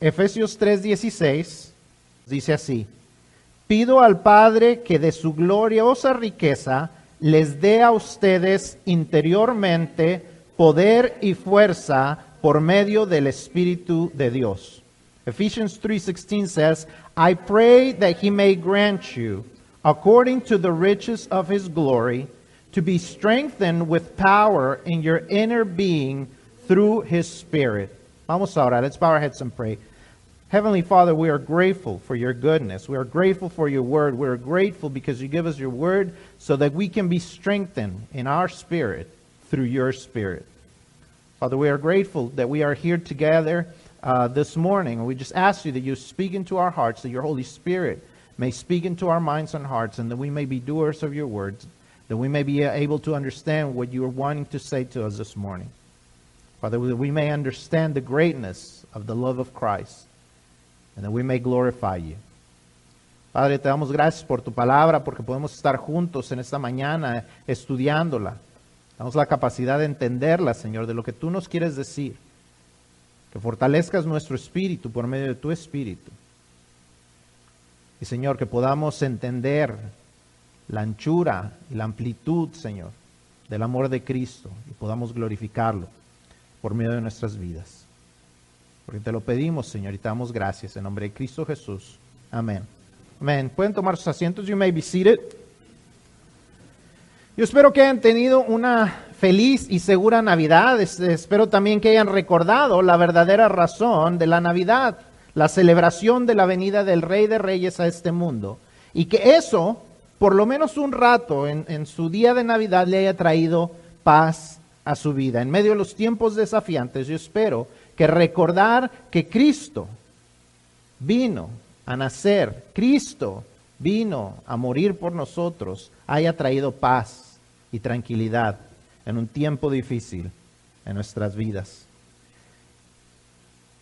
Efesios 3:16 dice así, pido al Padre que de su gloriosa riqueza les dé a ustedes interiormente poder y fuerza por medio del Espíritu de Dios. Ephesians 3:16 says, I pray that he may grant you, according to the riches of his glory, to be strengthened with power in your inner being through his Spirit. Vamos a orar. Let's bow our heads and pray. Heavenly Father, we are grateful for your goodness. We are grateful for your word. We are grateful because you give us your word so that we can be strengthened in our spirit through your spirit. Father, we are grateful that we are here together uh, this morning. We just ask you that you speak into our hearts, that your Holy Spirit may speak into our minds and hearts, and that we may be doers of your words, that we may be able to understand what you are wanting to say to us this morning. Father, that we may understand the greatness of the love of Christ and that we may glorify you. Padre, te damos gracias por tu palabra, porque podemos estar juntos en esta mañana estudiándola. Damos la capacidad de entenderla, Señor, de lo que tú nos quieres decir. Que fortalezcas nuestro espíritu por medio de tu espíritu. Y, Señor, que podamos entender la anchura y la amplitud, Señor, del amor de Cristo y podamos glorificarlo por medio de nuestras vidas. Porque te lo pedimos, Señor, y damos gracias en nombre de Cristo Jesús. Amén. Amén. Pueden tomar sus asientos. You may be seated. Yo espero que hayan tenido una feliz y segura Navidad. Espero también que hayan recordado la verdadera razón de la Navidad, la celebración de la venida del Rey de Reyes a este mundo. Y que eso, por lo menos un rato en su día de Navidad, le haya traído paz a su vida. En medio de los tiempos desafiantes, yo espero que recordar que Cristo vino a nacer, Cristo vino a morir por nosotros, haya traído paz y tranquilidad en un tiempo difícil en nuestras vidas.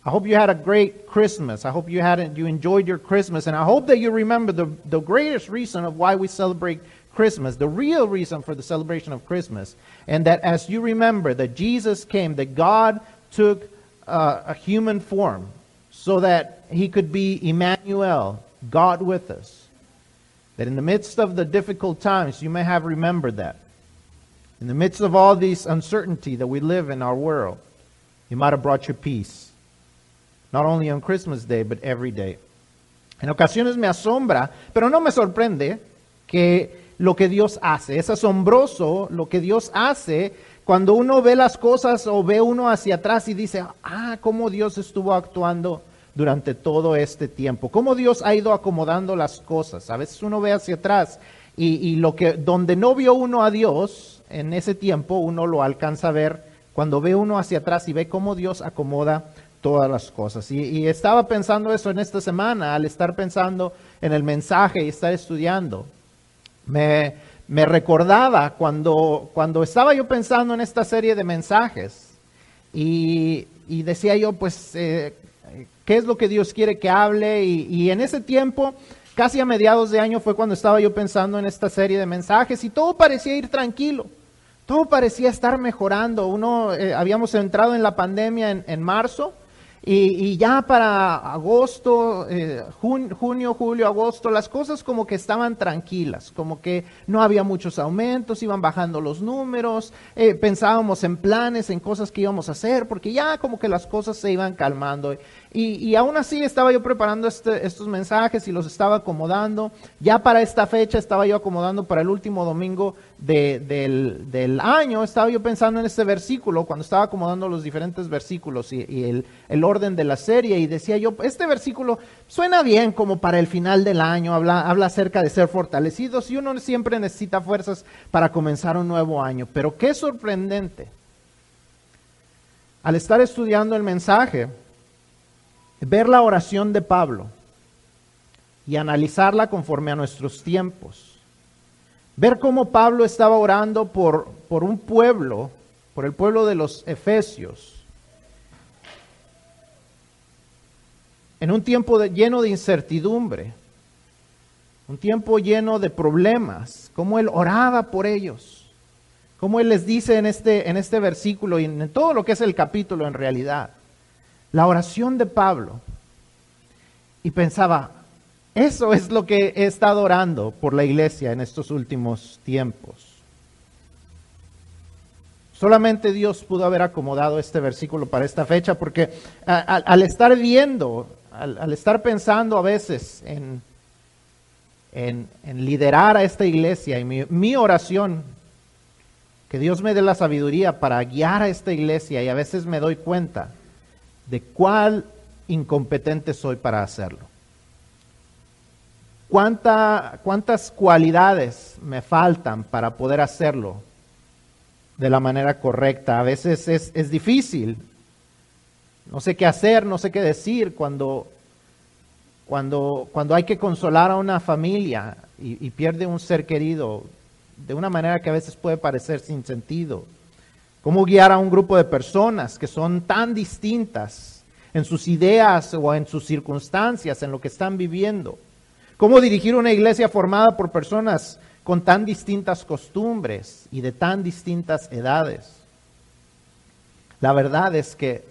I hope you had a great Christmas. I hope you had you enjoyed your Christmas and I hope that you remember the, the greatest reason of why we celebrate Christmas, the real reason for the celebration of Christmas. And that as you remember that Jesus came, that God took uh, a human form so that he could be Emmanuel, God with us. That in the midst of the difficult times, you may have remembered that. In the midst of all this uncertainty that we live in our world, He might have brought you peace. Not only on Christmas Day, but every day. En ocasiones me asombra, pero no me sorprende que lo que Dios hace. Es asombroso lo que Dios hace cuando uno ve las cosas o ve uno hacia atrás y dice, ah, cómo Dios estuvo actuando durante todo este tiempo, cómo Dios ha ido acomodando las cosas. A veces uno ve hacia atrás y, lo que, donde no vio uno a Dios en ese tiempo, uno lo alcanza a ver cuando ve uno hacia atrás y ve cómo Dios acomoda todas las cosas. Y, y, estaba pensando eso en esta semana, al estar pensando en el mensaje y estar estudiando. Me, me recordaba cuando, cuando estaba yo pensando en esta serie de mensajes y, y decía yo, pues, eh, ¿qué es lo que Dios quiere que hable? Y, y, en ese tiempo, casi a mediados de año, fue cuando estaba yo pensando en esta serie de mensajes y todo parecía ir tranquilo. Todo parecía estar mejorando. Uno, eh, habíamos entrado en la pandemia en, en marzo y, ya para agosto, eh, jun, junio, julio, agosto, las cosas como que estaban tranquilas, como que no había muchos aumentos, iban bajando los números, eh, pensábamos en planes, en cosas que íbamos a hacer, porque ya como que las cosas se iban calmando. Y, aún así estaba yo preparando este, estos mensajes y los estaba acomodando. Ya para esta fecha estaba yo acomodando para el último domingo de, del, año. Estaba yo pensando en este versículo cuando estaba acomodando los diferentes versículos y, y el, el, orden de la serie. Y decía yo, este versículo suena bien como para el final del año. Habla, habla acerca de ser fortalecidos y uno siempre necesita fuerzas para comenzar un nuevo año. Pero qué sorprendente. Al estar estudiando el mensaje, ver la oración de Pablo y analizarla conforme a nuestros tiempos. Ver cómo Pablo estaba orando por, por un pueblo, por el pueblo de los Efesios, en un tiempo lleno de incertidumbre, un tiempo lleno de problemas, cómo él oraba por ellos, cómo él les dice en este, en este versículo y en todo lo que es el capítulo en realidad la oración de Pablo Y pensaba, eso es lo que he estado orando por la iglesia en estos últimos tiempos. Solamente Dios pudo haber acomodado este versículo para esta fecha porque al estar viendo, al, estar pensando a veces en, en, liderar a esta iglesia y mi, mi oración, que Dios me dé la sabiduría para guiar a esta iglesia y a veces me doy cuenta de cuál incompetente soy para hacerlo. ¿Cuánta, ¿Cuántas cualidades me faltan para poder hacerlo de la manera correcta? A veces es, es difícil. No sé qué hacer, no sé qué decir cuando, cuando, cuando hay que consolar a una familia y pierde un ser querido de una manera que a veces puede parecer sin sentido. ¿Cómo guiar a un grupo de personas que son tan distintas en sus ideas o en sus circunstancias, en lo que están viviendo? ¿Cómo dirigir una iglesia formada por personas con tan distintas costumbres y de tan distintas edades? La verdad es que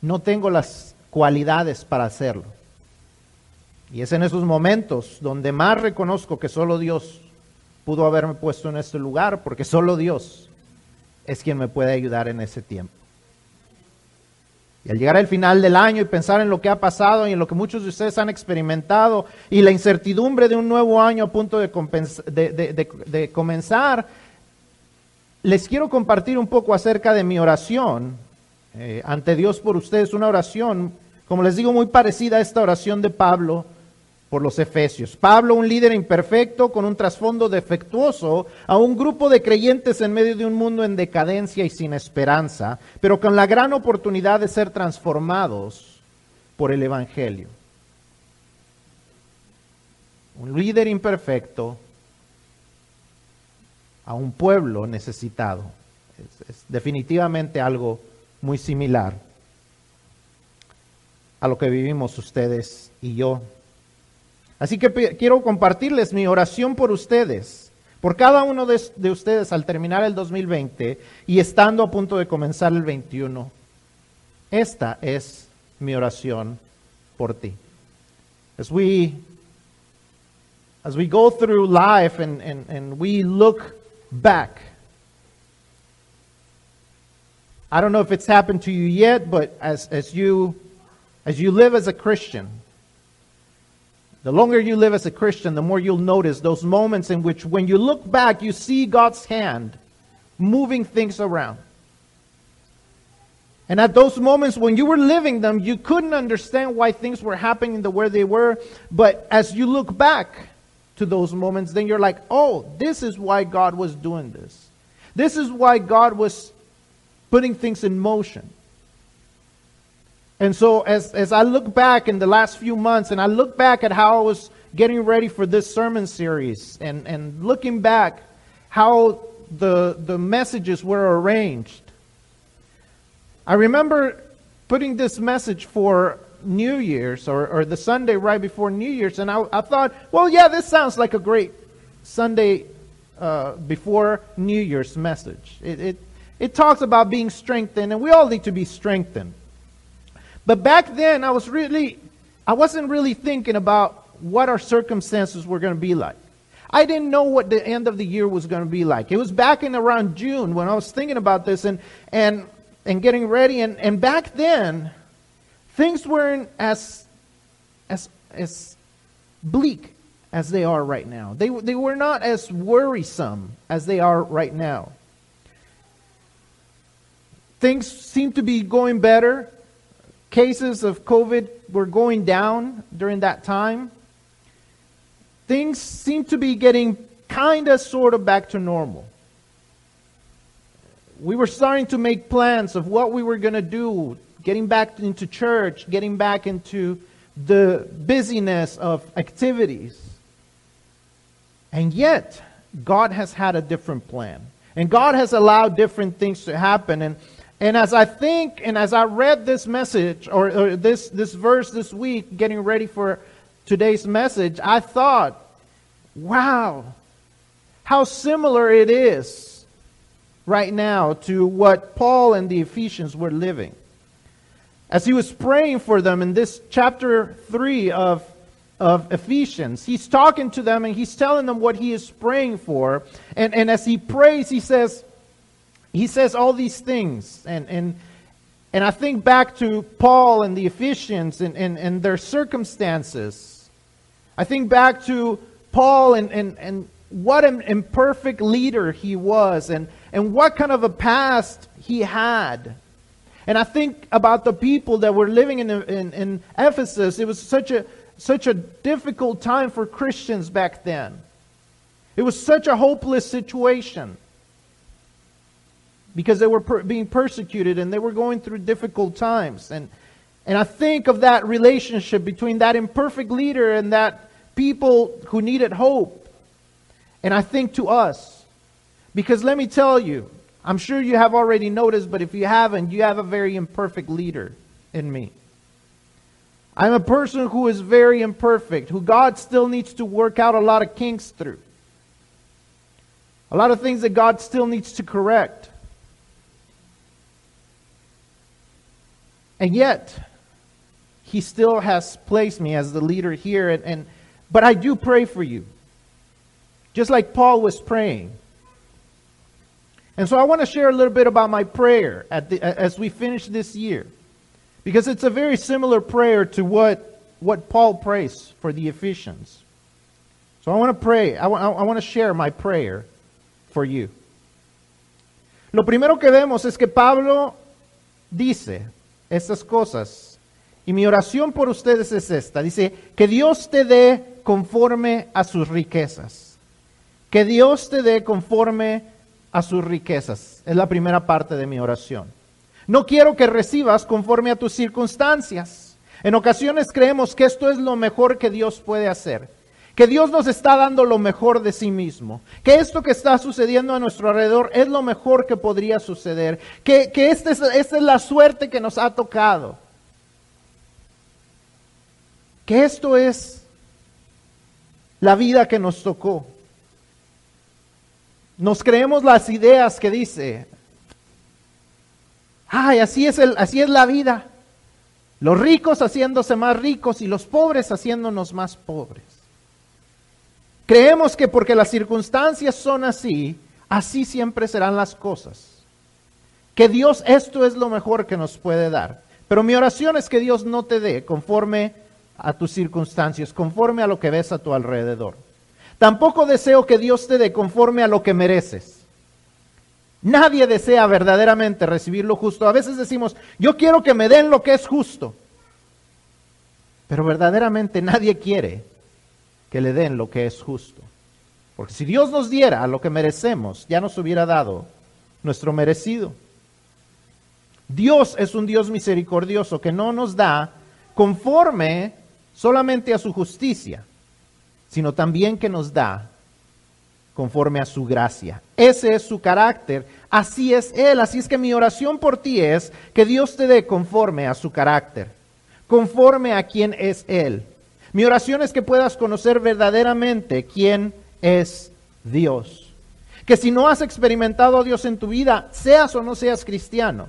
no tengo las cualidades para hacerlo. Y es en esos momentos donde más reconozco que solo Dios pudo haberme puesto en este lugar, porque solo Dios es quien me puede ayudar en ese tiempo. Y al llegar al final del año y pensar en lo que ha pasado y en lo que muchos de ustedes han experimentado y la incertidumbre de un nuevo año a punto de, de, comenzar, les quiero compartir un poco acerca de mi oración eh, ante Dios por ustedes, una oración, como les digo, muy parecida a esta oración de Pablo por los Efesios. Pablo, un líder imperfecto con un trasfondo defectuoso, a un grupo de creyentes en medio de un mundo en decadencia y sin esperanza, pero con la gran oportunidad de ser transformados por el Evangelio. Un líder imperfecto a un pueblo necesitado. Es, definitivamente algo muy similar a lo que vivimos ustedes y yo Así que quiero compartirles mi oración por ustedes, por cada uno de, ustedes al terminar el 2020 y estando a punto de comenzar el 21. Esta es mi oración por ti. As we, as we go through life and, and, and we look back, I don't know if it's happened to you yet, but as, as, you, as you live as a Christian, the longer you live as a Christian, the more you'll notice those moments in which, when you look back, you see God's hand moving things around. And at those moments when you were living them, you couldn't understand why things were happening the way they were. But as you look back to those moments, then you're like, oh, this is why God was doing this. This is why God was putting things in motion. And so as, as I look back in the last few months and I look back at how I was getting ready for this sermon series and, and looking back how the, the messages were arranged, I remember putting this message for New Year's or, or the Sunday right before New Year's, and I, I thought, well, yeah, this sounds like a great Sunday uh, before New Year's message. It, it, it talks about being strengthened, and we all need to be strengthened. But back then, I was really, I wasn't really thinking about what our circumstances were going to be like. I didn't know what the end of the year was going to be like. It was back in around June when I was thinking about this and, and, and getting ready. And, and back then, things weren't as, as, as bleak as they are right now. They, they were not as worrisome as they are right now. Things seem to be going better cases of COVID were going down during that time. Things seem to be getting kind of sort of back to normal. We were starting to make plans of what we were going to do, getting back into church, getting back into the busyness of activities. And yet, God has had a different plan. And God has allowed different things to happen. And and as I think and as I read this message or, or, this, this verse this week, getting ready for today's message, I thought, wow, how similar it is right now to what Paul and the Ephesians were living. as he was praying for them in this chapter 3 of, of Ephesians. He's talking to them and he's telling them what he is praying for. And, and as he prays, he says, he says all these things. And, and, and I think back to Paul and the Ephesians and, and, and their circumstances. I think back to Paul and, and, and what an imperfect leader he was and, and what kind of a past he had. And I think about the people that were living in, in, in Ephesus. It was such a, such a difficult time for Christians back then. It was such a hopeless situation because they were per- being persecuted and they were going through difficult times. And, and I think of that relationship between that imperfect leader and that people who needed hope. And I think to us, because let me tell you, I'm sure you have already noticed, but if you haven't, you have a very imperfect leader in me. I'm a person who is very imperfect, who God still needs to work out a lot of kinks through. A lot of things that God still needs to correct. And yet, He still has placed me as the leader here. And, and, but I do pray for you. Just like Paul was praying. And so I want to share a little bit about my prayer the, as we finish this year. Because it's a very similar prayer to what, what Paul prays for the Ephesians. So I want to pray, I want to share my prayer for you. Lo primero que vemos es que Pablo dice estas cosas. Y mi oración por ustedes es esta. Dice, que Dios te dé conforme a sus riquezas. Que Dios te dé conforme a sus riquezas. Es la primera parte de mi oración. No quiero que recibas conforme a tus circunstancias. En ocasiones creemos que esto es lo mejor que Dios puede hacer. Que Dios nos está dando lo mejor de sí mismo. Que esto que está sucediendo a nuestro alrededor es lo mejor que podría suceder. Que, que esta, es, es la suerte que nos ha tocado. Que esto es la vida que nos tocó. Nos creemos las ideas que dice, ay, así es, el, así es la vida. Los ricos haciéndose más ricos y los pobres haciéndonos más pobres. Creemos que porque las circunstancias son así, así siempre serán las cosas. Que Dios esto es lo mejor que nos puede dar. Pero mi oración es que Dios no te dé conforme a tus circunstancias, conforme a lo que ves a tu alrededor. Tampoco deseo que Dios te dé conforme a lo que mereces. Nadie desea verdaderamente recibir lo justo. A veces decimos, yo quiero que me den lo que es justo. Pero verdaderamente nadie quiere que le den lo que es justo. Porque si Dios nos diera lo que merecemos, ya nos hubiera dado nuestro merecido. Dios es un Dios misericordioso que no nos da conforme solamente a su justicia, sino también que nos da conforme a su gracia. Ese es su carácter, así es Él. Así es que mi oración por ti es que Dios te dé conforme a su carácter, conforme a quien es Él. Mi oración es que puedas conocer verdaderamente quién es Dios. Que si no has experimentado a Dios en tu vida, seas o no seas cristiano,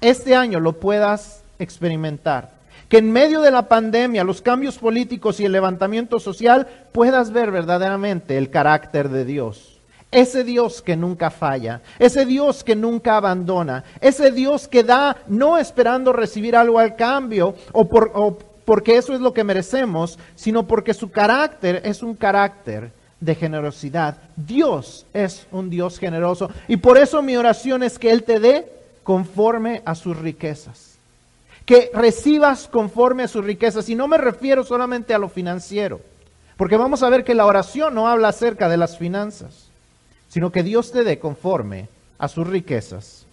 este año lo puedas experimentar que en medio de la pandemia, los cambios políticos y el levantamiento social, puedas ver verdaderamente el carácter de Dios. Ese Dios que nunca falla, ese Dios que nunca abandona, ese Dios que da no esperando recibir algo al cambio o, por, porque eso es lo que merecemos, sino porque su carácter es un carácter de generosidad. Dios es un Dios generoso y por eso mi oración es que Él te dé conforme a sus riquezas que recibas conforme a sus riquezas. Y no me refiero solamente a lo financiero, porque vamos a ver que la oración no habla acerca de las finanzas, sino que Dios te dé conforme a sus riquezas.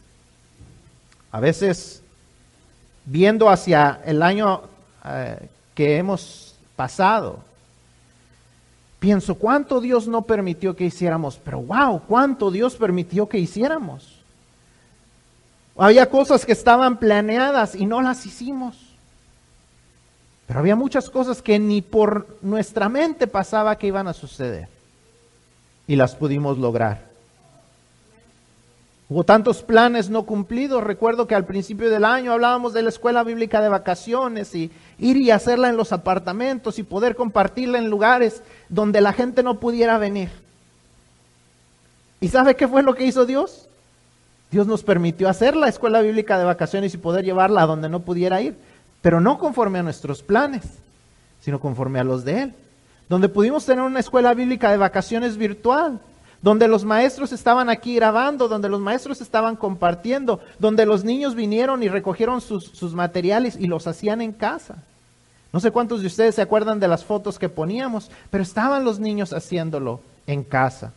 A veces, viendo hacia el año eh, que hemos pasado, pienso cuánto Dios no permitió que hiciéramos, pero wow, cuánto Dios permitió que hiciéramos. Había cosas que estaban planeadas y no las hicimos. Pero había muchas cosas que ni por nuestra mente pasaba que iban a suceder. Y las pudimos lograr. Hubo tantos planes no cumplidos. Recuerdo que al principio del año hablábamos de la escuela bíblica de vacaciones y ir y hacerla en los apartamentos y poder compartirla en lugares donde la gente no pudiera venir. ¿Y sabe qué fue lo que hizo Dios? Dios nos permitió hacer la escuela bíblica de vacaciones y poder llevarla a donde no pudiera ir, pero no conforme a nuestros planes, sino conforme a los de Él. Donde pudimos tener una escuela bíblica de vacaciones virtual, donde los maestros estaban aquí grabando, donde los maestros estaban compartiendo, donde los niños vinieron y recogieron sus, sus, materiales y los hacían en casa. No sé cuántos de ustedes se acuerdan de las fotos que poníamos, pero estaban los niños haciéndolo en casa.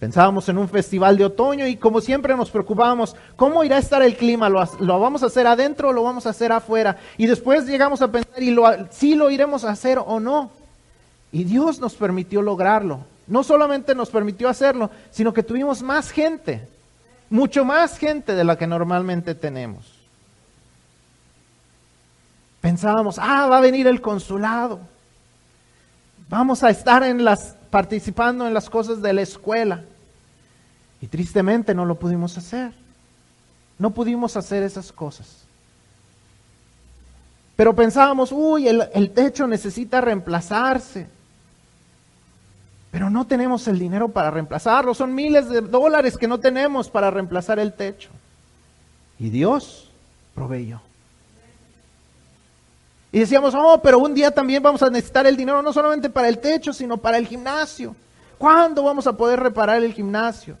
Pensábamos en un festival de otoño y como siempre nos preocupábamos, ¿cómo irá a estar el clima? ¿Lo, lo vamos a hacer adentro o lo vamos a hacer afuera? Y después llegamos a pensar, ¿y lo, si lo iremos a hacer o no? Y Dios nos permitió lograrlo. No solamente nos permitió hacerlo, sino que tuvimos más gente, mucho más gente de la que normalmente tenemos. Pensábamos, ah, va a venir el consulado. Vamos a estar en las participando en las cosas de la escuela. Y tristemente no lo pudimos hacer. No pudimos hacer esas cosas. Pero pensábamos, uy, el, el, techo necesita reemplazarse. Pero no tenemos el dinero para reemplazarlo. Son miles de dólares que no tenemos para reemplazar el techo. Y Dios proveyó. Y decíamos, oh, pero un día también vamos a necesitar el dinero no solamente para el techo, sino para el gimnasio. ¿Cuándo vamos a poder reparar el gimnasio?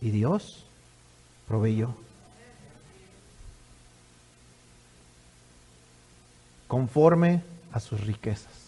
Y Dios proveyó. Conforme a sus riquezas.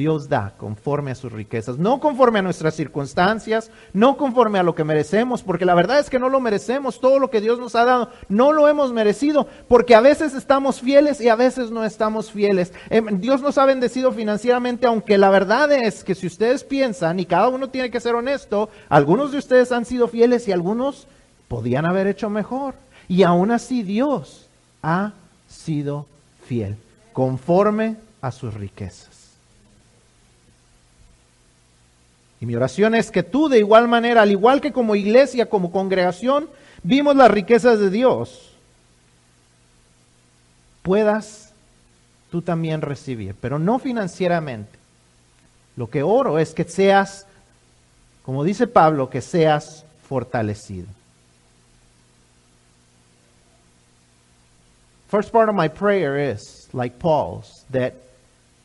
Dios da conforme a sus riquezas, no conforme a nuestras circunstancias, no conforme a lo que merecemos, porque la verdad es que no lo merecemos, todo lo que Dios nos ha dado, no lo hemos merecido, porque a veces estamos fieles y a veces no estamos fieles. Em, Dios nos ha bendecido financieramente, aunque la verdad es que si ustedes piensan, y cada uno tiene que ser honesto, algunos de ustedes han sido fieles y algunos podían haber hecho mejor. Y aún así Dios ha sido fiel, conforme a sus riquezas. Y mi oración es que tú de igual manera, al igual que como iglesia, como congregación, vimos las riquezas de Dios, puedas tú también recibir, pero no financieramente. Lo que oro es que seas, como dice Pablo, que seas fortalecido. First part of my prayer is, like Paul's, that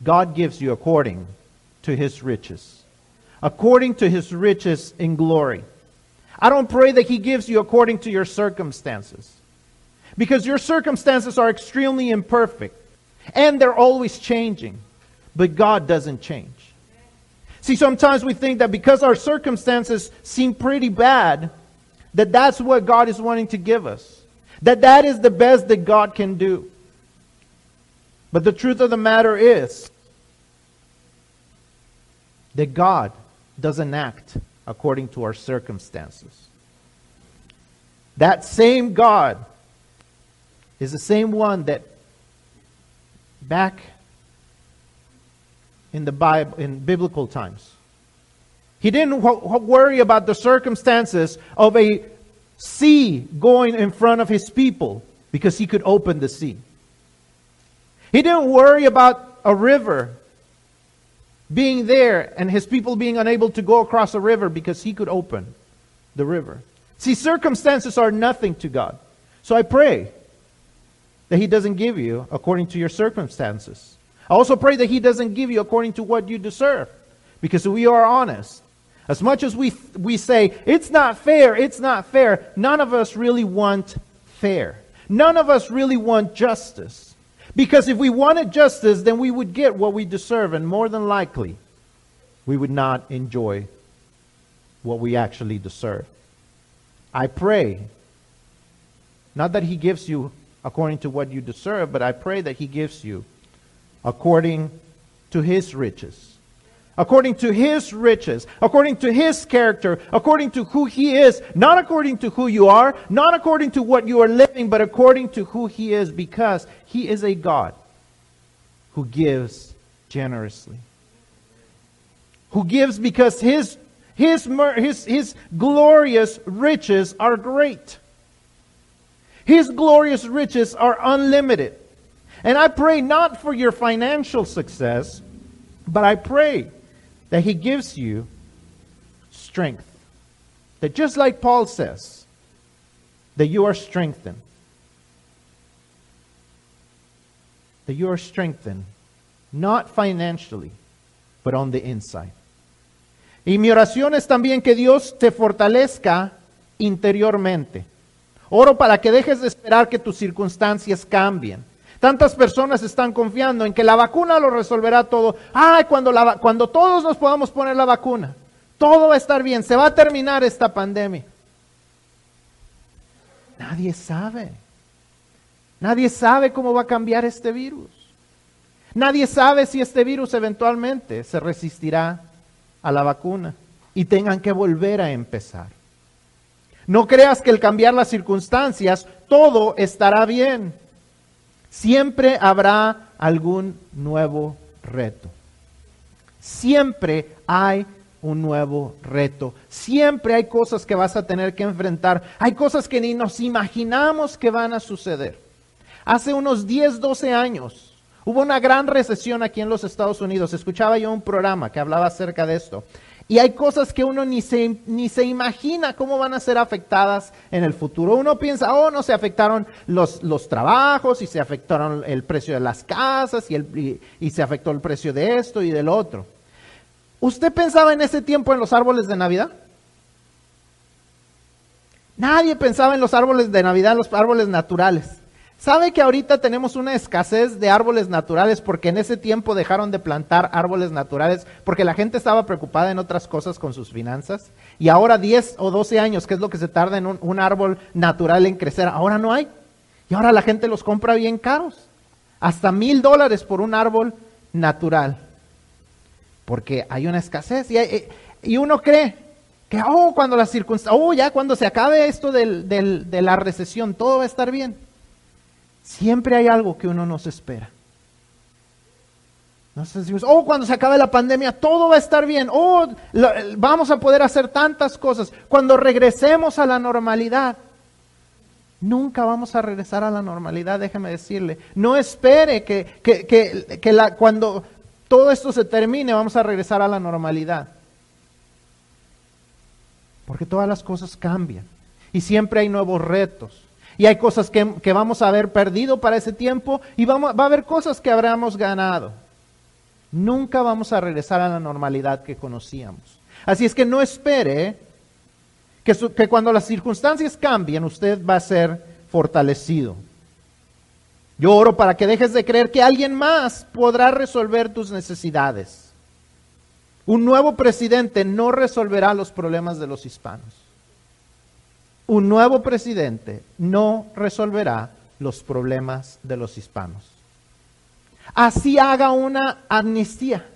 God gives you according to his riches according to his riches in glory. I don't pray that he gives you according to your circumstances. Because your circumstances are extremely imperfect and they're always changing. But God doesn't change. See, sometimes we think that because our circumstances seem pretty bad, that that's what God is wanting to give us. That that is the best that God can do. But the truth of the matter is that God doesn't act according to our circumstances. That same God is the same one that back in the Bible, in biblical times, he didn't worry about the circumstances of a sea going in front of his people because he could open the sea. He didn't worry about a river being there and his people being unable to go across a river because he could open the river. See, circumstances are nothing to God. So I pray that he doesn't give you according to your circumstances. I also pray that he doesn't give you according to what you deserve because we are honest. As much as we, we say, it's not fair, it's not fair, none of us really want fair. None of us really want justice. Because if we wanted justice, then we would get what we deserve, and more than likely, we would not enjoy what we actually deserve. I pray, not that He gives you according to what you deserve, but I pray that He gives you according to His riches according to his riches, according to his character, according to who he is, not according to who you are, not according to what you are living, but according to who he is, because he is a God who gives generously. Who gives because his, His, his, his glorious riches are great. His glorious riches are unlimited. And I pray not for your financial success, but I pray that He gives you strength. That just like Paul says, that you are strengthened. That you are strengthened, not financially, but on the inside. Y mi oración es también que Dios te fortalezca interiormente. Oro para que dejes de esperar que tus circunstancias cambien. Tantas personas están confiando en que la vacuna lo resolverá todo. Ay, cuando, la, cuando todos nos podamos poner la vacuna, todo va a estar bien, se va a terminar esta pandemia. Nadie sabe. Nadie sabe cómo va a cambiar este virus. Nadie sabe si este virus eventualmente se resistirá a la vacuna y tengan que volver a empezar. No creas que el cambiar las circunstancias, todo estará bien. Siempre habrá algún nuevo reto. Siempre hay un nuevo reto. Siempre hay cosas que vas a tener que enfrentar. Hay cosas que ni nos imaginamos que van a suceder. Hace unos 10, 12 años hubo una gran recesión aquí en los Estados Unidos. Escuchaba yo un programa que hablaba acerca de esto. Y hay cosas que uno ni se, ni se imagina cómo van a ser afectadas en el futuro. Uno piensa, oh, no se afectaron los, los trabajos y se afectaron el precio de las casas y, el, y se afectó el precio de esto y del otro. ¿Usted pensaba en ese tiempo en los árboles de Navidad? Nadie pensaba en los árboles de Navidad, los árboles naturales. ¿Sabe que ahorita tenemos una escasez de árboles naturales porque en ese tiempo dejaron de plantar árboles naturales porque la gente estaba preocupada en otras cosas con sus finanzas? Y ahora 10 o 12 años, que es lo que se tarda en un, árbol natural en crecer, ahora no hay. Y ahora la gente los compra bien caros. Hasta mil dólares por un árbol natural. Porque hay una escasez. Y, eh, y uno cree que, oh, cuando las circunstancias, oh, ya cuando se acabe esto del, de la recesión, todo va a estar bien. Siempre hay algo que uno no se espera. Nos decimos, oh, cuando se acabe la pandemia, todo va a estar bien. Oh, vamos a poder hacer tantas cosas. Cuando regresemos a la normalidad, nunca vamos a regresar a la normalidad, déjeme decirle. No espere que, que, que, que cuando todo esto se termine, vamos a regresar a la normalidad. Porque todas las cosas cambian. Y siempre hay nuevos retos. Y hay cosas que, vamos a haber perdido para ese tiempo y vamos, va a haber cosas que habremos ganado. Nunca vamos a regresar a la normalidad que conocíamos. Así es que no espere que, que cuando las circunstancias cambien usted va a ser fortalecido. Yo oro para que dejes de creer que alguien más podrá resolver tus necesidades. Un nuevo presidente no resolverá los problemas de los hispanos un nuevo presidente no resolverá los problemas de los hispanos. Así haga una amnistía,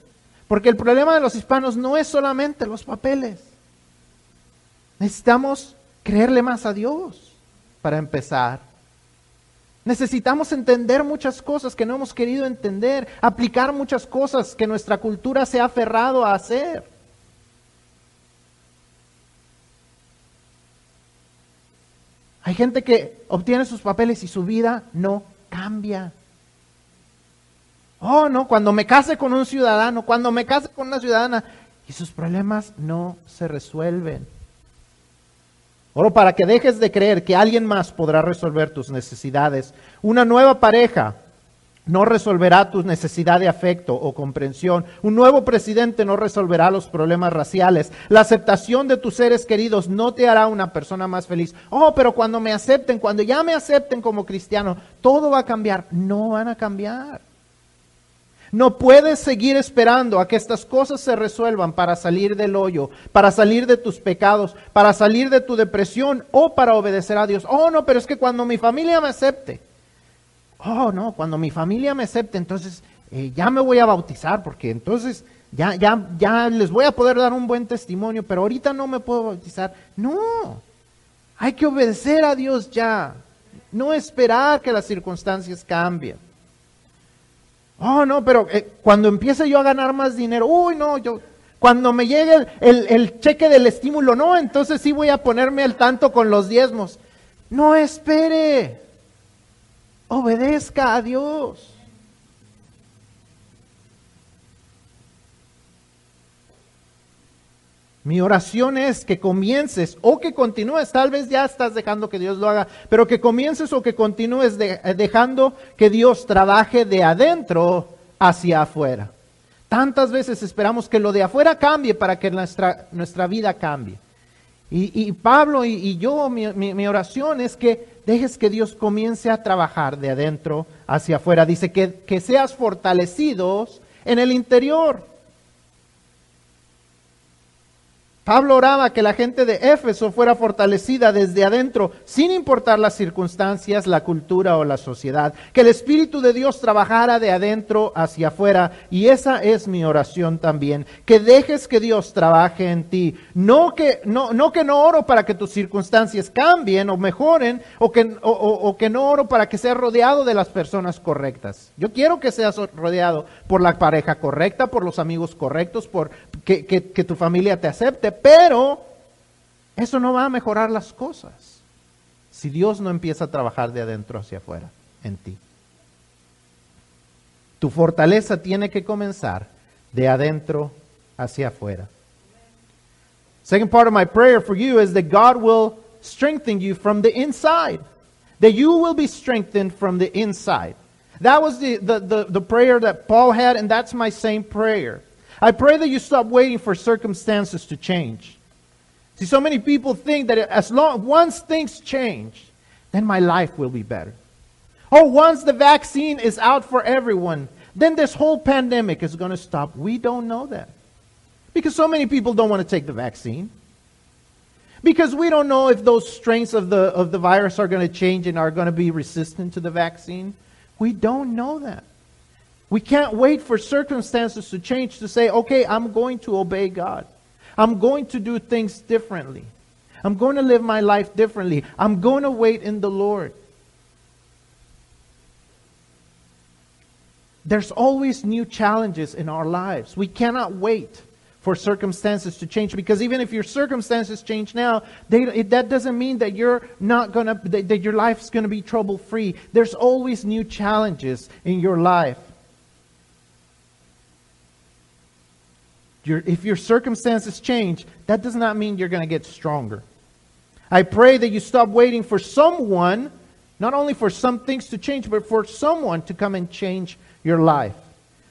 porque el problema de los hispanos no es solamente los papeles. Necesitamos creerle más a Dios para empezar. Necesitamos entender muchas cosas que no hemos querido entender, aplicar muchas cosas que nuestra cultura se ha aferrado a hacer. Gente que obtiene sus papeles y su vida no cambia. Oh, no, cuando me case con un ciudadano, cuando me case con una ciudadana, y sus problemas no se resuelven. Oro para que dejes de creer que alguien más podrá resolver tus necesidades. Una nueva pareja no resolverá tu necesidad de afecto o comprensión. Un nuevo presidente no resolverá los problemas raciales. La aceptación de tus seres queridos no te hará una persona más feliz. Oh, pero cuando me acepten, cuando ya me acepten como cristiano, todo va a cambiar. No van a cambiar. No puedes seguir esperando a que estas cosas se resuelvan para salir del hoyo, para salir de tus pecados, para salir de tu depresión o para obedecer a Dios. Oh, no, pero es que cuando mi familia me acepte, oh, no, cuando mi familia me acepte, entonces eh, ya me voy a bautizar, porque entonces ya, ya, ya les voy a poder dar un buen testimonio, pero ahorita no me puedo bautizar. No, hay que obedecer a Dios ya, no esperar que las circunstancias cambien. Oh, no, pero eh, cuando empiece yo a ganar más dinero, uy, no, yo Cuando me llegue el, el, el, cheque del estímulo, no, entonces sí voy a ponerme al tanto con los diezmos. No espere. Obedezca a Dios. Mi oración es que comiences o que continúes, tal vez ya estás dejando que Dios lo haga, pero que comiences o que continúes dejando que Dios trabaje de adentro hacia afuera. Tantas veces esperamos que lo de afuera cambie para que nuestra, nuestra vida cambie. Y, Pablo y, yo, mi, mi, oración es que dejes que Dios comience a trabajar de adentro hacia afuera. Dice que, que seas fortalecidos en el interior. Pablo oraba que la gente de Éfeso fuera fortalecida desde adentro, sin importar las circunstancias, la cultura o la sociedad. Que el Espíritu de Dios trabajara de adentro hacia afuera. Y esa es mi oración también. Que dejes que Dios trabaje en ti. No que no, que no oro para que tus circunstancias cambien o mejoren, o que, o que no oro para que seas rodeado de las personas correctas. Yo quiero que seas rodeado por la pareja correcta, por los amigos correctos, por que, que tu familia te acepte pero eso no va a mejorar las cosas si Dios no empieza a trabajar de adentro hacia afuera en ti. Tu fortaleza tiene que comenzar de adentro hacia afuera. Second part of my prayer for you is that God will strengthen you from the inside. That you will be strengthened from the inside. That was the, the, the, the prayer that Paul had, and that's my same prayer. I pray that you stop waiting for circumstances to change. See, so many people think that as long once things change, then my life will be better. Oh, once the vaccine is out for everyone, then this whole pandemic is going to stop. We don't know that. Because so many people don't want to take the vaccine. Because we don't know if those strains of the, of the virus are going to change and are going to be resistant to the vaccine. We don't know that. We can't wait for circumstances to change to say, okay, I'm going to obey God. I'm going to do things differently. I'm going to live my life differently. I'm going to wait in the Lord. There's always new challenges in our lives. We cannot wait for circumstances to change because even if your circumstances change now, they, it, that doesn't mean that you're not gonna that, that your life's gonna be trouble free. There's always new challenges in your life. Your, if your circumstances change, that does not mean you're going to get stronger. I pray that you stop waiting for someone, not only for some things to change, but for someone to come and change your life.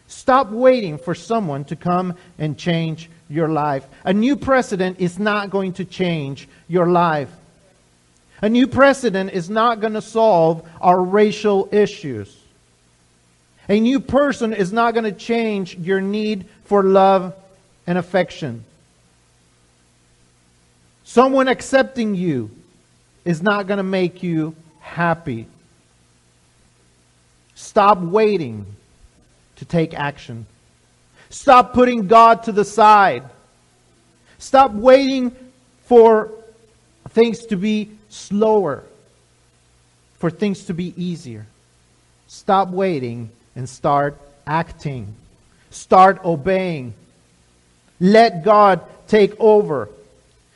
Stop waiting for someone to come and change your life. A new president is not going to change your life. A new president is not going to solve our racial issues. A new person is not going to change your need for love and affection. Someone accepting you is not going to make you happy. Stop waiting to take action. Stop putting God to the side. Stop waiting for things to be slower, for things to be easier. Stop waiting and start acting. Start obeying. Let God take over.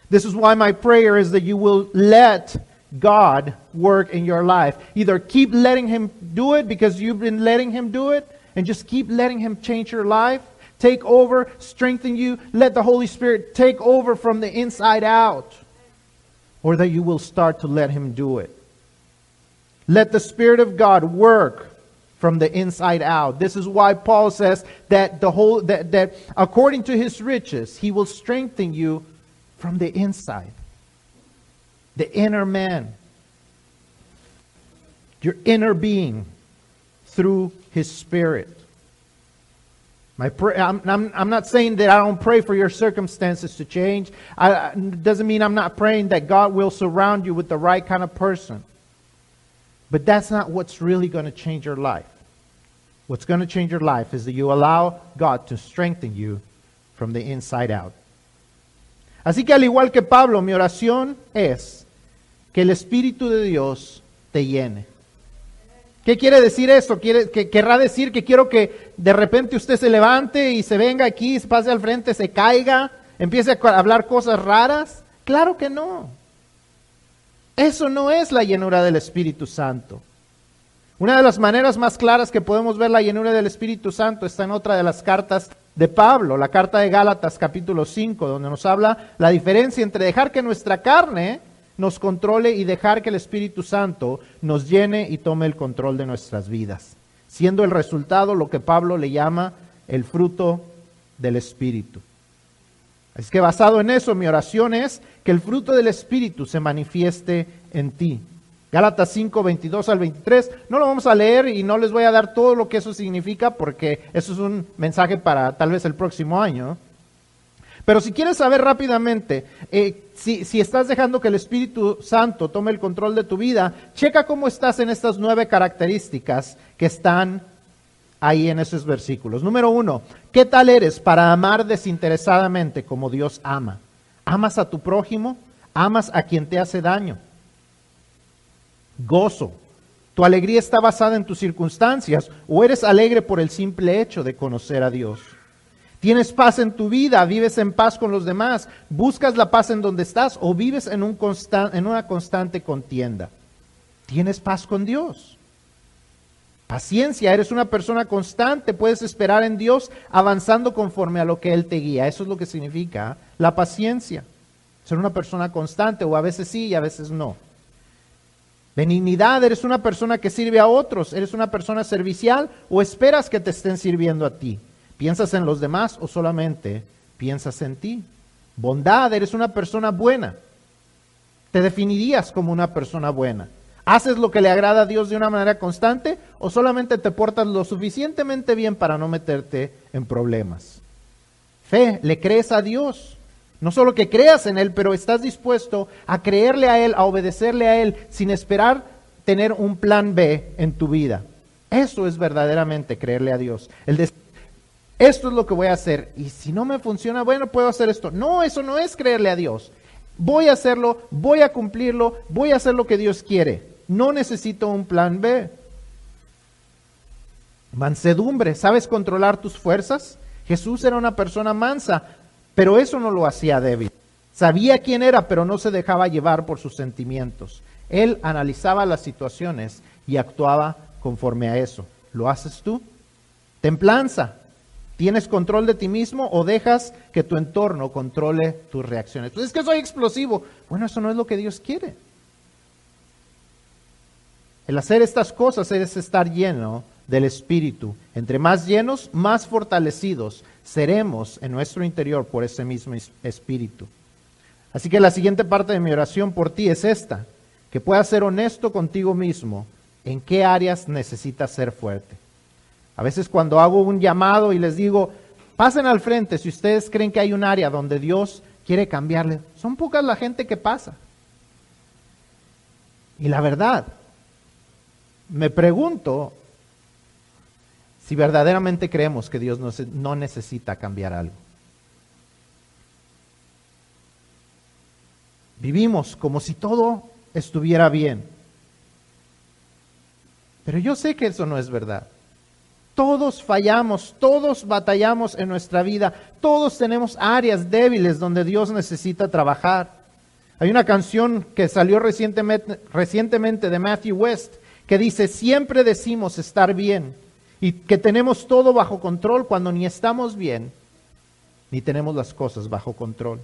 This is why my prayer is that you will let God work in your life. Either keep letting Him do it because you've been letting Him do it, and just keep letting Him change your life, take over, strengthen you, let the Holy Spirit take over from the inside out, or that you will start to let Him do it. Let the Spirit of God work from the inside out. This is why Paul says that the whole that, that according to his riches he will strengthen you from the inside. The inner man. Your inner being through his spirit. My pray, I'm, I'm, I'm, not saying that I don't pray for your circumstances to change. I, doesn't mean I'm not praying that God will surround you with the right kind of person. But that's not what's really going to change your life. What's going to change your life is that you allow God to strengthen you from the inside out. Así que al igual que Pablo, mi oración es que el Espíritu de Dios te llene. ¿Qué quiere decir eso? ¿Quiere, que, ¿Querrá decir que quiero que de repente usted se levante y se venga aquí, se pase al frente, se caiga, empiece a hablar cosas raras? Claro que no. Eso no es la llenura del Espíritu Santo. Una de las maneras más claras que podemos ver la llenura del Espíritu Santo está en otra de las cartas de Pablo, la carta de Gálatas capítulo 5, donde nos habla la diferencia entre dejar que nuestra carne nos controle y dejar que el Espíritu Santo nos llene y tome el control de nuestras vidas, siendo el resultado lo que Pablo le llama el fruto del Espíritu. Es que basado en eso, mi oración es que el fruto del Espíritu se manifieste en ti. Gálatas 5, 22 al 23. No lo vamos a leer y no les voy a dar todo lo que eso significa porque eso es un mensaje para tal vez el próximo año. Pero si quieres saber rápidamente, eh, si, si, estás dejando que el Espíritu Santo tome el control de tu vida, checa cómo estás en estas nueve características que están ahí en esos versículos. Número uno, ¿qué tal eres para amar desinteresadamente como Dios ama? ¿Amas a tu prójimo? ¿Amas a quien te hace daño? Gozo. ¿Tu alegría está basada en tus circunstancias o eres alegre por el simple hecho de conocer a Dios? ¿Tienes paz en tu vida? ¿Vives en paz con los demás? ¿Buscas la paz en donde estás o vives en, un en una constante contienda? ¿Tienes paz con Dios? Paciencia, eres una persona constante, puedes esperar en Dios avanzando conforme a lo que Él te guía. Eso es lo que significa la paciencia. Ser una persona constante, o a veces sí y a veces no. Benignidad, eres una persona que sirve a otros, eres una persona servicial o esperas que te estén sirviendo a ti. ¿Piensas en los demás o solamente piensas en ti? Bondad, eres una persona buena. ¿Te definirías como una persona buena? ¿Haces lo que le agrada a Dios de una manera constante o solamente te portas lo suficientemente bien para no meterte en problemas? Fe, ¿le crees a Dios? No solo que creas en Él, pero estás dispuesto a creerle a Él, a obedecerle a Él, sin esperar tener un plan B en tu vida. Eso es verdaderamente creerle a Dios. El decir, esto es lo que voy a hacer, y si no me funciona, bueno, puedo hacer esto. No, eso no es creerle a Dios. Voy a hacerlo, voy a cumplirlo, voy a hacer lo que Dios quiere. No necesito un plan B. Mansedumbre, ¿sabes controlar tus fuerzas? Jesús era una persona mansa, pero eso no lo hacía débil. Sabía quién era, pero no se dejaba llevar por sus sentimientos. Él analizaba las situaciones y actuaba conforme a eso. ¿Lo haces tú? Templanza. ¿Tienes control de ti mismo o dejas que tu entorno controle tus reacciones? Pues es que soy explosivo. Bueno, eso no es lo que Dios quiere. El hacer estas cosas es estar lleno del Espíritu. Entre más llenos, más fortalecidos seremos en nuestro interior por ese mismo Espíritu. Así que la siguiente parte de mi oración por ti es esta, que puedas ser honesto contigo mismo en qué áreas necesitas ser fuerte. A veces cuando hago un llamado y les digo, pasen al frente si ustedes creen que hay un área donde Dios quiere cambiarle, son pocas la gente que pasa. Y la verdad, me pregunto si verdaderamente creemos que Dios no, necesita cambiar algo. Vivimos como si todo estuviera bien. Pero yo sé que eso no es verdad. Todos fallamos, todos batallamos en nuestra vida, todos tenemos áreas débiles donde Dios necesita trabajar. Hay una canción que salió recientemente, de Matthew West que dice, siempre decimos estar bien y que tenemos todo bajo control cuando ni estamos bien, ni tenemos las cosas bajo control.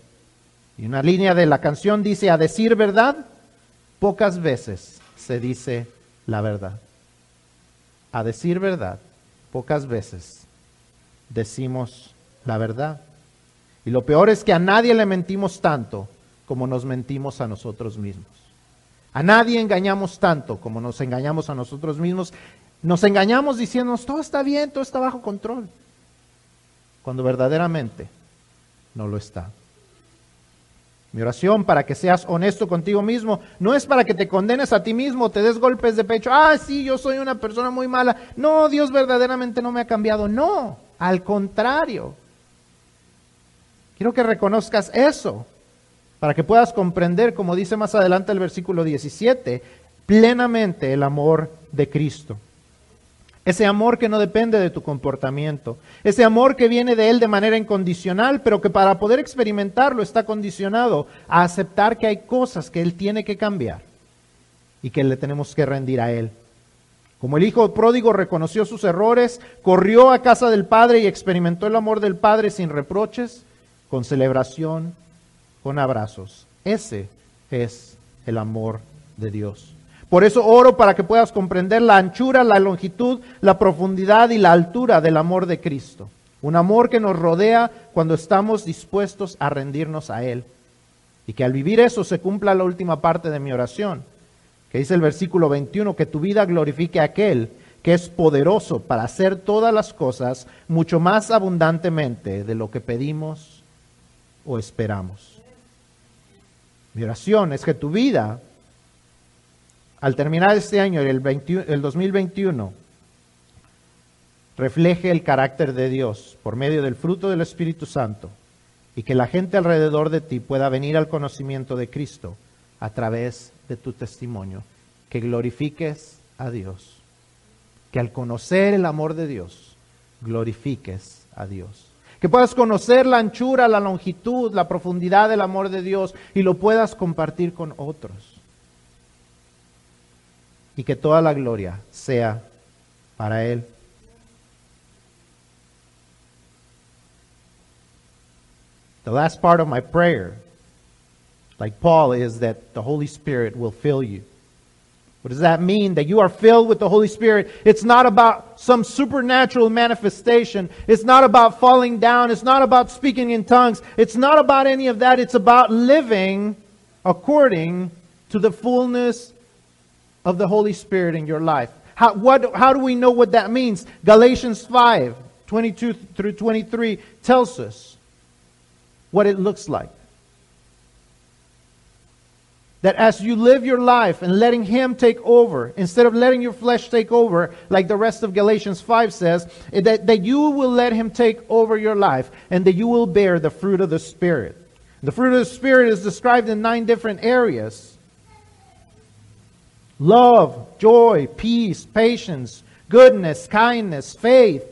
Y una línea de la canción dice, a decir verdad, pocas veces se dice la verdad. A decir verdad, pocas veces decimos la verdad. Y lo peor es que a nadie le mentimos tanto como nos mentimos a nosotros mismos. A nadie engañamos tanto como nos engañamos a nosotros mismos. Nos engañamos diciéndonos, todo está bien, todo está bajo control, cuando verdaderamente no lo está. Mi oración para que seas honesto contigo mismo no es para que te condenes a ti mismo, te des golpes de pecho, ah, sí, yo soy una persona muy mala. No, Dios verdaderamente no me ha cambiado. No, al contrario. Quiero que reconozcas eso para que puedas comprender, como dice más adelante el versículo 17, plenamente el amor de Cristo. Ese amor que no depende de tu comportamiento. Ese amor que viene de Él de manera incondicional, pero que para poder experimentarlo está condicionado a aceptar que hay cosas que Él tiene que cambiar y que le tenemos que rendir a Él. Como el hijo pródigo reconoció sus errores, corrió a casa del Padre y experimentó el amor del Padre sin reproches, con celebración, con abrazos. Ese es el amor de Dios. Por eso oro para que puedas comprender la anchura, la longitud, la profundidad y la altura del amor de Cristo. Un amor que nos rodea cuando estamos dispuestos a rendirnos a Él. Y que al vivir eso se cumpla la última parte de mi oración, que dice el versículo 21, que tu vida glorifique a aquel que es poderoso para hacer todas las cosas mucho más abundantemente de lo que pedimos o esperamos. Mi oración es que tu vida al terminar este año, el, el 2021, refleje el carácter de Dios por medio del fruto del Espíritu Santo y que la gente alrededor de ti pueda venir al conocimiento de Cristo a través de tu testimonio, que glorifiques a Dios, que al conocer el amor de Dios, glorifiques a Dios, que puedas conocer la anchura, la longitud, la profundidad del amor de Dios y lo puedas compartir con otros y que toda la gloria sea para Él. The last part of my prayer, like Paul, is that the Holy Spirit will fill you. What does that mean? That you are filled with the Holy Spirit. It's not about some supernatural manifestation. It's not about falling down. It's not about speaking in tongues. It's not about any of that. It's about living according to the fullness of the Holy Spirit in your life. How, what, how do we know what that means? Galatians 5 22 through 23 tells us what it looks like. That as you live your life and letting Him take over, instead of letting your flesh take over, like the rest of Galatians 5 says, eh, that, that you will let Him take over your life and that you will bear the fruit of the Spirit. The fruit of the Spirit is described in nine different areas love, joy, peace, patience, goodness, kindness, faith,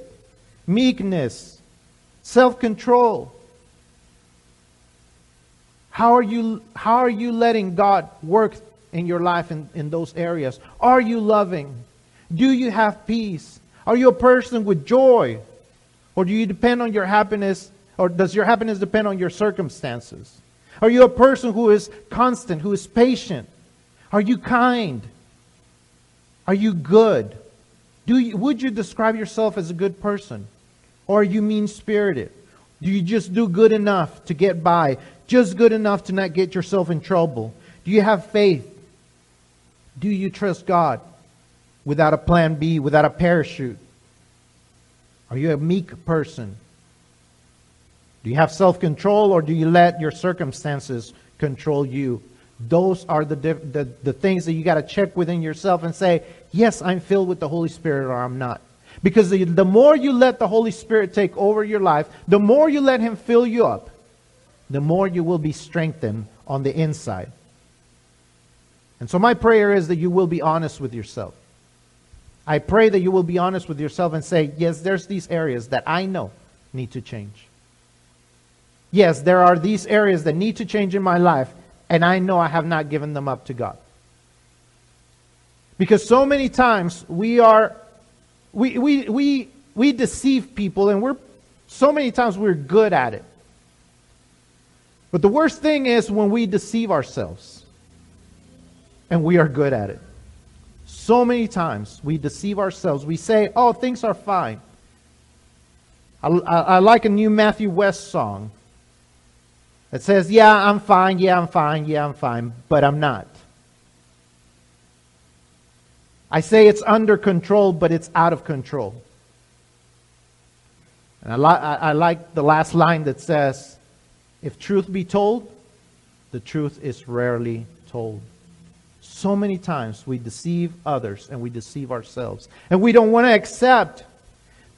meekness, self control. How are, you, how are you letting God work in your life in, in those areas? Are you loving? Do you have peace? Are you a person with joy? Or do you depend on your happiness, or does your happiness depend on your circumstances? Are you a person who is constant, who is patient? Are you kind? Are you good? Do you, would you describe yourself as a good person? Or are you mean spirited? Do you just do good enough to get by? Just good enough to not get yourself in trouble? Do you have faith? Do you trust God without a plan B, without a parachute? Are you a meek person? Do you have self control or do you let your circumstances control you? Those are the, the, the things that you got to check within yourself and say, yes, I'm filled with the Holy Spirit or I'm not. Because the, the more you let the Holy Spirit take over your life, the more you let Him fill you up, the more you will be strengthened on the inside. And so my prayer is that you will be honest with yourself. I pray that you will be honest with yourself and say, yes, there's these areas that I know need to change. Yes, there are these areas that need to change in my life, and I know I have not given them up to God. Because so many times we are, we, we, we, we deceive people and we're, so many times we're good at it. But the worst thing is when we deceive ourselves and we are good at it. So many times we deceive ourselves. We say, oh, things are fine. I, I, I like a new Matthew West song that says, yeah, I'm fine, yeah, I'm fine, yeah, I'm fine, but I'm not. I say it's under control, but it's out of control. And I, li- I like the last line that says, if truth be told, the truth is rarely told. So many times we deceive others and we deceive ourselves. And we don't want to accept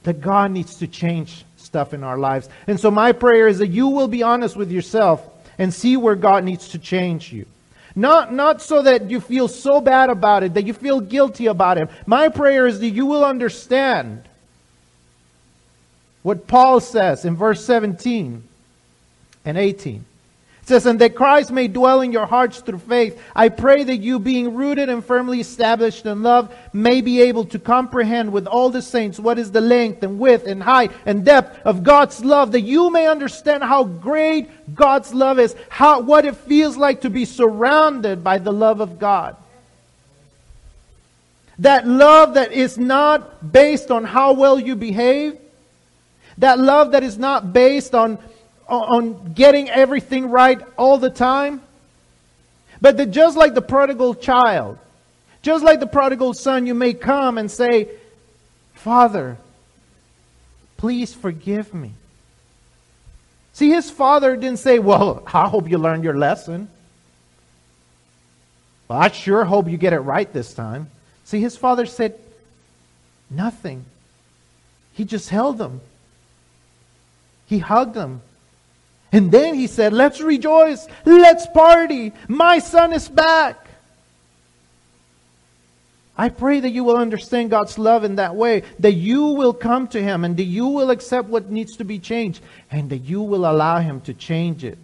that God needs to change stuff in our lives. And so my prayer is that you will be honest with yourself and see where God needs to change you. Not, not so that you feel so bad about it, that you feel guilty about it. My prayer is that you will understand what Paul says in verse 17 and 18. Says, And that Christ may dwell in your hearts through faith. I pray that you, being rooted and firmly established in love, may be able to comprehend with all the saints what is the length and width and height and depth of God's love, that you may understand how great God's love is, how, what it feels like to be surrounded by the love of God. That love that is not based on how well you behave, that love that is not based on on getting everything right all the time. But just like the prodigal child, just like the prodigal son, you may come and say, Father, please forgive me. See, his father didn't say, Well, I hope you learned your lesson. Well, I sure hope you get it right this time. See, his father said nothing. He just held them. He hugged them. And then he said, Let's rejoice. Let's party. My son is back. I pray that you will understand God's love in that way, that you will come to Him and that you will accept what needs to be changed and that you will allow Him to change it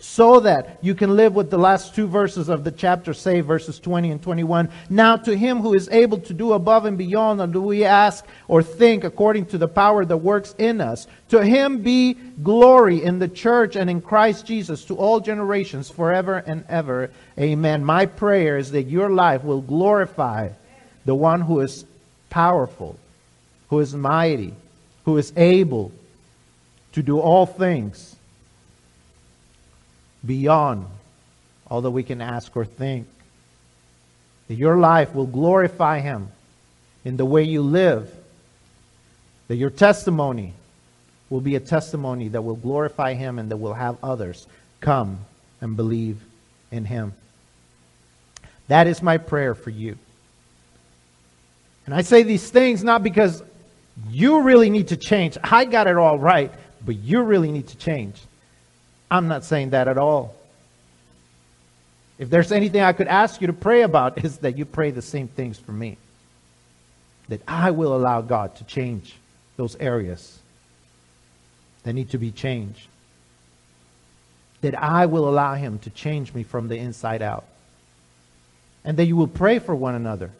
so that you can live with the last two verses of the chapter say, verses 20 and 21. Now to him who is able to do above and beyond all do we ask or think according to the power that works in us. To him be glory in the church and in Christ Jesus to all generations forever and ever. Amen. My prayer is that your life will glorify the one who is powerful, who is mighty, who is able to do all things beyond all that we can ask or think. That your life will glorify Him in the way you live. That your testimony will be a testimony that will glorify Him and that will have others come and believe in Him. That is my prayer for you. And I say these things not because you really need to change. I got it all right, but you really need to change. I'm not saying that at all. If there's anything I could ask you to pray about, is that you pray the same things for me. That I will allow God to change those areas that need to be changed. That I will allow Him to change me from the inside out. And that you will pray for one another.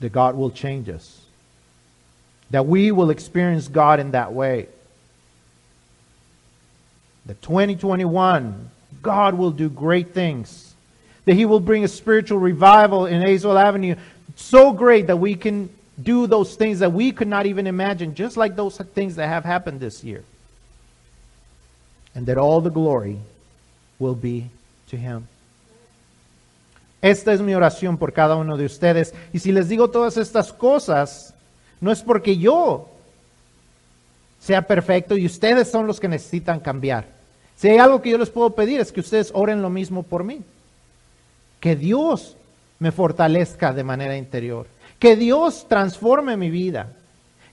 That God will change us. That we will experience God in that way that 2021, God will do great things. That He will bring a spiritual revival in Azle Avenue so great that we can do those things that we could not even imagine, just like those things that have happened this year. And that all the glory will be to Him. Esta es mi oración por cada uno de ustedes. Y si les digo todas estas cosas, no es porque yo sea perfecto y ustedes son los que necesitan cambiar. Si hay algo que yo les puedo pedir es que ustedes oren lo mismo por mí. Que Dios me fortalezca de manera interior. Que Dios transforme mi vida.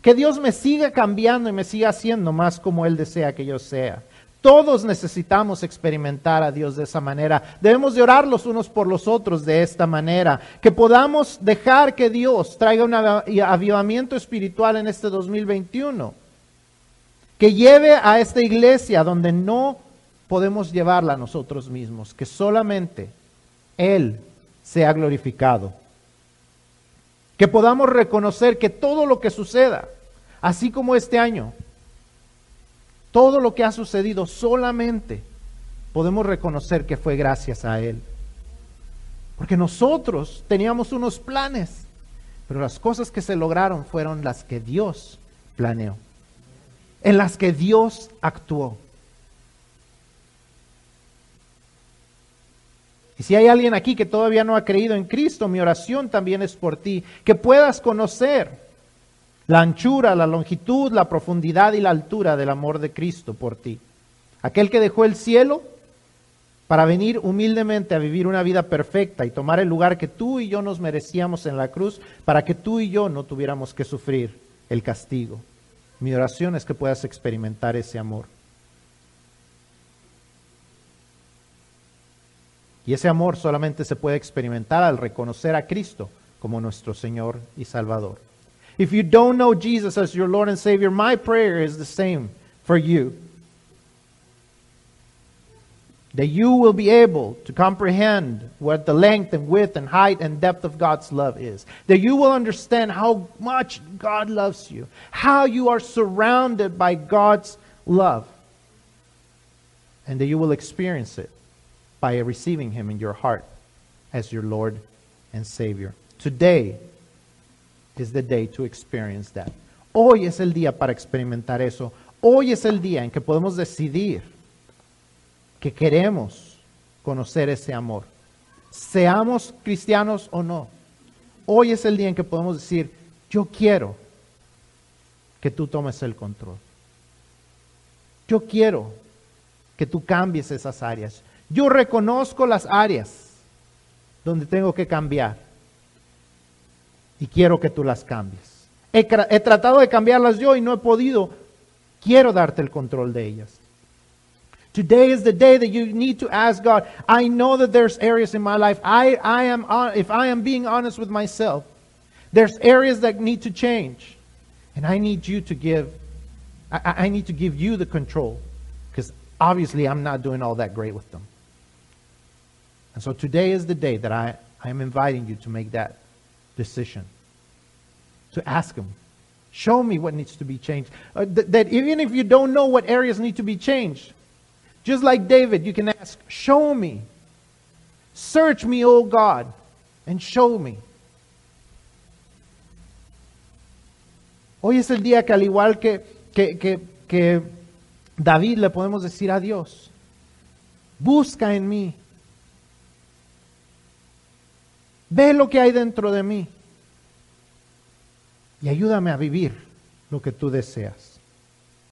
Que Dios me siga cambiando y me siga haciendo más como Él desea que yo sea. Todos necesitamos experimentar a Dios de esa manera. Debemos de orar los unos por los otros de esta manera. Que podamos dejar que Dios traiga un avivamiento espiritual en este 2021 que lleve a esta iglesia donde no podemos llevarla nosotros mismos, que solamente Él sea glorificado. Que podamos reconocer que todo lo que suceda, así como este año, todo lo que ha sucedido solamente podemos reconocer que fue gracias a Él. Porque nosotros teníamos unos planes, pero las cosas que se lograron fueron las que Dios planeó en las que Dios actuó. Y si hay alguien aquí que todavía no ha creído en Cristo, mi oración también es por ti, que puedas conocer la anchura, la longitud, la profundidad y la altura del amor de Cristo por ti. Aquel que dejó el cielo para venir humildemente a vivir una vida perfecta y tomar el lugar que tú y yo nos merecíamos en la cruz para que tú y yo no tuviéramos que sufrir el castigo. Mi oración es que puedas experimentar ese amor. Y ese amor solamente se puede experimentar al reconocer a Cristo como nuestro Señor y Salvador. If you don't know Jesus as your Lord and Savior, my prayer is the same for you. That you will be able to comprehend what the length and width and height and depth of God's love is. That you will understand how much God loves you, how you are surrounded by God's love, and that you will experience it by receiving Him in your heart as your Lord and Savior. Today is the day to experience that. Hoy es el día para experimentar eso. Hoy es el día en que podemos decidir que queremos conocer ese amor. Seamos cristianos o no. Hoy es el día en que podemos decir, yo quiero que tú tomes el control. Yo quiero que tú cambies esas áreas. Yo reconozco las áreas donde tengo que cambiar y quiero que tú las cambies. He, tratado de cambiarlas yo y no he podido. Quiero darte el control de ellas. Today is the day that you need to ask God. I know that there's areas in my life. I, I am on, if I am being honest with myself, there's areas that need to change. And I need you to give, I, I need to give you the control. Because obviously I'm not doing all that great with them. And so today is the day that I, I am inviting you to make that decision. To ask Him, show me what needs to be changed. Uh, th- that even if you don't know what areas need to be changed, just like David, you can ask, show me. Search me, O God, and show me. Hoy es el día que al igual que, que, que, que David le podemos decir a Dios, busca en mí, ve lo que hay dentro de mí y ayúdame a vivir lo que tú deseas.